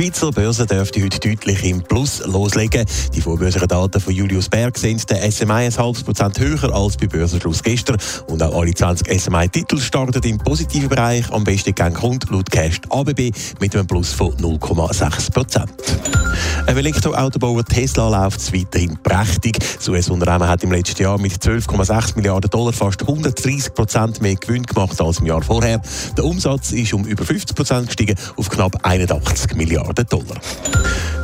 Die Schweizer Börse dürfte heute deutlich im Plus loslegen. Die vorbörslichen Daten von Julius Berg sind der SMI ein halbes Prozent höher als bei Börsenschluss gestern. Und auch alle 20 SMI-Titel starten im positiven Bereich. Am besten gegangen kommt laut Cash ABB mit einem Plus von 0,6 Prozent. Ein Elektroautobauer Tesla läuft weiterhin prächtig. Das US-Unternehmen hat im letzten Jahr mit 12,6 Milliarden Dollar fast 130 Prozent mehr Gewinn gemacht als im Jahr vorher. Der Umsatz ist um über 50 Prozent gestiegen auf knapp 81 Milliarden Dollar.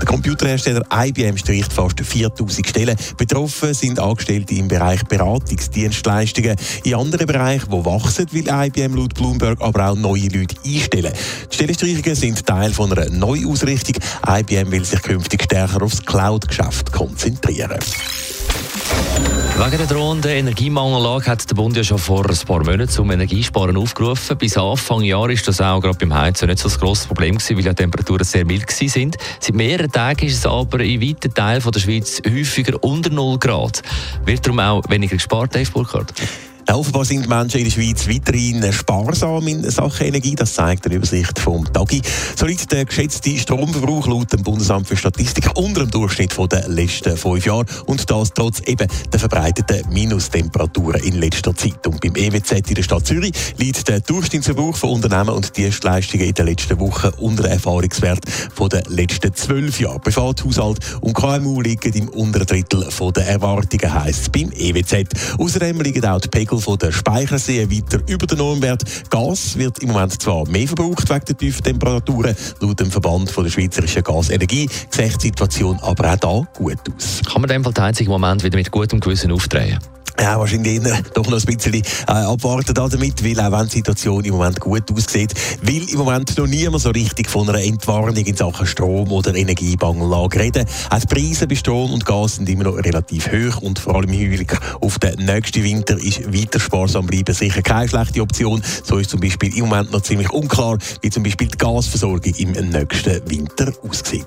Der Computerhersteller IBM streicht fast 4000 Stellen. Betroffen sind Angestellte im Bereich Beratungsdienstleistungen. In anderen Bereichen, die wachsen, will IBM laut Bloomberg aber auch neue Leute einstellen. Die Stellenstreichungen sind Teil von einer Neuausrichtung. IBM will sich künftig stärker aufs Cloud-Geschäft konzentrieren. Wegen der drohenden Energiemangellage hat der Bund ja schon vor ein paar Monaten zum Energiesparen aufgerufen. Bis Anfang Jahr ist das auch gerade beim Heizen nicht so ein grosses Problem gewesen, weil die Temperaturen sehr mild sind. Seit mehreren Tagen ist es aber in weiten Teilen der Schweiz häufiger unter 0 Grad. Wird darum auch weniger gespart, Dave Burkhardt? Offenbar sind Menschen in der Schweiz weiterhin sparsam in Sachen Energie. Das zeigt eine Übersicht vom Tagi. So liegt der geschätzte Stromverbrauch laut dem Bundesamt für Statistik unter dem Durchschnitt der letzten fünf Jahre. Und das trotz eben der verbreiteten Minustemperaturen in letzter Zeit. Und beim EWZ in der Stadt Zürich liegt der Durchschnittsverbrauch von Unternehmen und Dienstleistungen in den letzten Wochen unter dem Erfahrungswert der letzten zwölf Jahre. Privathaushalt und KMU liegen im unteren Drittel der Erwartungen, heisst es beim EWZ. Außerdem liegen auch die Pegel von der Speichersee weiter über den Normwert. Gas wird im Moment zwar mehr verbraucht wegen der tiefen Temperaturen. Laut dem Verband von der Schweizerischen Gasenergie sieht die Situation aber auch da gut aus. Kann man in dem Fall den einzigen Moment wieder mit gutem Gewissen aufdrehen? Ja, wahrscheinlich eher doch noch ein bisschen äh, abwarten damit, weil auch wenn die Situation im Moment gut aussieht, will im Moment noch niemand so richtig von einer Entwarnung in Sachen Strom- oder Energiemangellage reden. Auch die Preise bei Strom und Gas sind immer noch relativ hoch und vor allem im Hinblick auf den nächsten Winter ist weiter sparsam bleiben sicher keine schlechte Option. So ist zum Beispiel im Moment noch ziemlich unklar, wie zum Beispiel die Gasversorgung im nächsten Winter aussieht.